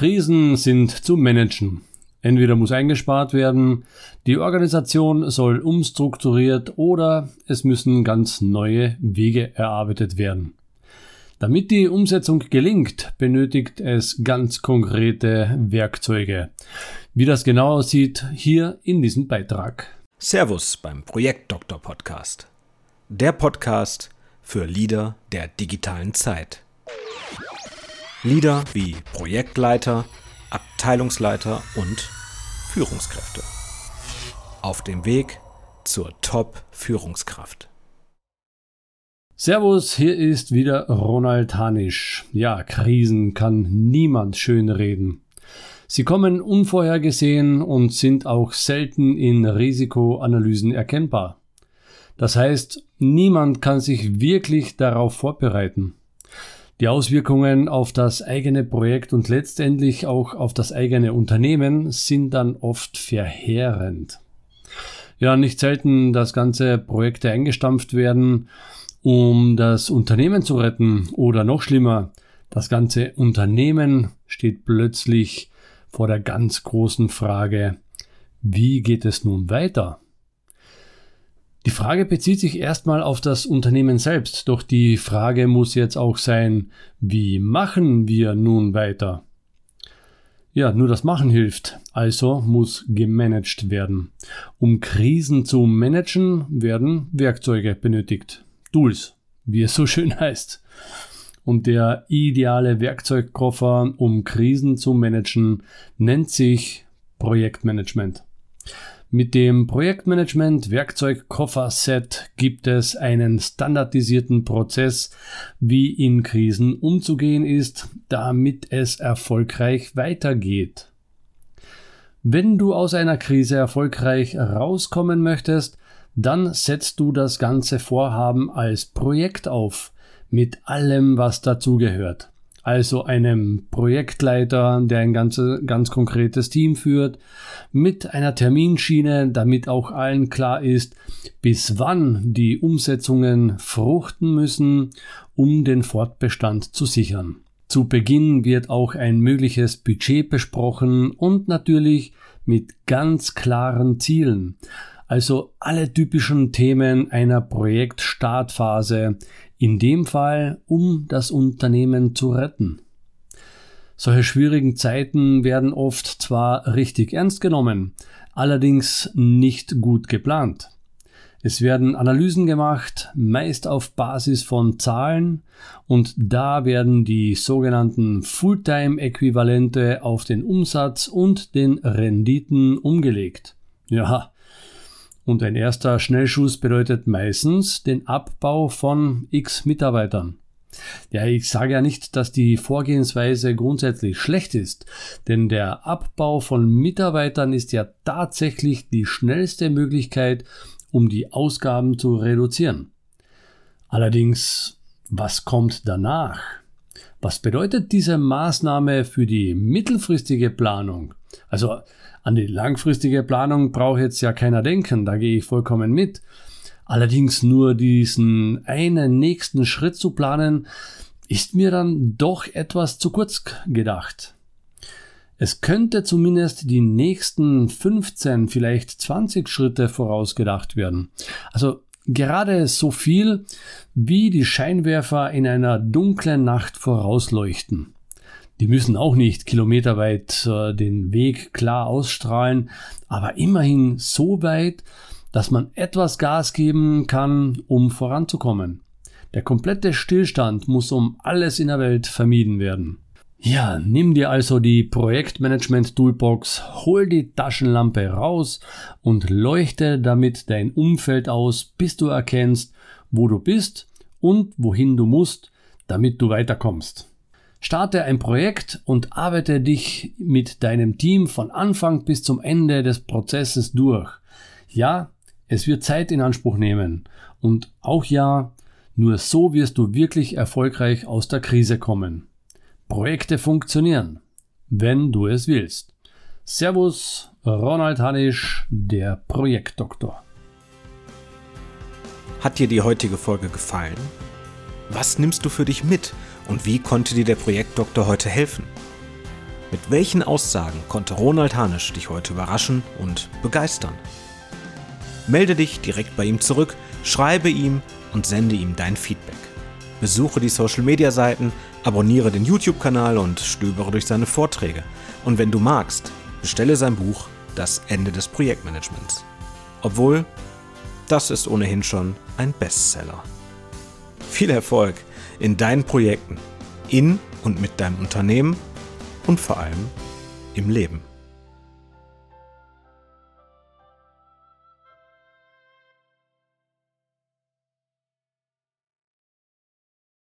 Krisen sind zu managen. Entweder muss eingespart werden, die Organisation soll umstrukturiert oder es müssen ganz neue Wege erarbeitet werden. Damit die Umsetzung gelingt, benötigt es ganz konkrete Werkzeuge. Wie das genau aussieht, hier in diesem Beitrag. Servus beim Projektdoktor Podcast. Der Podcast für Leader der digitalen Zeit. Leader wie Projektleiter, Abteilungsleiter und Führungskräfte. Auf dem Weg zur Top-Führungskraft. Servus, hier ist wieder Ronald Hanisch. Ja, Krisen kann niemand schönreden. Sie kommen unvorhergesehen und sind auch selten in Risikoanalysen erkennbar. Das heißt, niemand kann sich wirklich darauf vorbereiten. Die Auswirkungen auf das eigene Projekt und letztendlich auch auf das eigene Unternehmen sind dann oft verheerend. Ja, nicht selten, dass ganze Projekte eingestampft werden, um das Unternehmen zu retten oder noch schlimmer, das ganze Unternehmen steht plötzlich vor der ganz großen Frage, wie geht es nun weiter? Die Frage bezieht sich erstmal auf das Unternehmen selbst, doch die Frage muss jetzt auch sein, wie machen wir nun weiter? Ja, nur das Machen hilft, also muss gemanagt werden. Um Krisen zu managen, werden Werkzeuge benötigt. Tools, wie es so schön heißt. Und der ideale Werkzeugkoffer, um Krisen zu managen, nennt sich Projektmanagement. Mit dem Projektmanagement Werkzeugkoffer Set gibt es einen standardisierten Prozess, wie in Krisen umzugehen ist, damit es erfolgreich weitergeht. Wenn du aus einer Krise erfolgreich rauskommen möchtest, dann setzt du das ganze Vorhaben als Projekt auf, mit allem, was dazugehört also einem Projektleiter, der ein ganz, ganz konkretes Team führt, mit einer Terminschiene, damit auch allen klar ist, bis wann die Umsetzungen fruchten müssen, um den Fortbestand zu sichern. Zu Beginn wird auch ein mögliches Budget besprochen und natürlich mit ganz klaren Zielen. Also alle typischen Themen einer Projektstartphase, in dem Fall, um das Unternehmen zu retten. Solche schwierigen Zeiten werden oft zwar richtig ernst genommen, allerdings nicht gut geplant. Es werden Analysen gemacht, meist auf Basis von Zahlen, und da werden die sogenannten Fulltime-Äquivalente auf den Umsatz und den Renditen umgelegt. Ja, und ein erster Schnellschuss bedeutet meistens den Abbau von x Mitarbeitern. Ja, ich sage ja nicht, dass die Vorgehensweise grundsätzlich schlecht ist, denn der Abbau von Mitarbeitern ist ja tatsächlich die schnellste Möglichkeit, um die Ausgaben zu reduzieren. Allerdings, was kommt danach? Was bedeutet diese Maßnahme für die mittelfristige Planung? Also an die langfristige Planung braucht jetzt ja keiner denken, da gehe ich vollkommen mit. Allerdings nur diesen einen nächsten Schritt zu planen, ist mir dann doch etwas zu kurz gedacht. Es könnte zumindest die nächsten 15, vielleicht 20 Schritte vorausgedacht werden. Also gerade so viel, wie die Scheinwerfer in einer dunklen Nacht vorausleuchten. Die müssen auch nicht kilometerweit äh, den Weg klar ausstrahlen, aber immerhin so weit, dass man etwas Gas geben kann, um voranzukommen. Der komplette Stillstand muss um alles in der Welt vermieden werden. Ja, nimm dir also die Projektmanagement Toolbox, hol die Taschenlampe raus und leuchte damit dein Umfeld aus, bis du erkennst, wo du bist und wohin du musst, damit du weiterkommst. Starte ein Projekt und arbeite dich mit deinem Team von Anfang bis zum Ende des Prozesses durch. Ja, es wird Zeit in Anspruch nehmen. Und auch ja, nur so wirst du wirklich erfolgreich aus der Krise kommen. Projekte funktionieren, wenn du es willst. Servus, Ronald Hanisch, der Projektdoktor. Hat dir die heutige Folge gefallen? Was nimmst du für dich mit? Und wie konnte dir der Projektdoktor heute helfen? Mit welchen Aussagen konnte Ronald Hanisch dich heute überraschen und begeistern? Melde dich direkt bei ihm zurück, schreibe ihm und sende ihm dein Feedback. Besuche die Social Media Seiten, abonniere den YouTube-Kanal und stöbere durch seine Vorträge. Und wenn du magst, bestelle sein Buch Das Ende des Projektmanagements. Obwohl, das ist ohnehin schon ein Bestseller. Viel Erfolg in deinen Projekten, in und mit deinem Unternehmen und vor allem im Leben.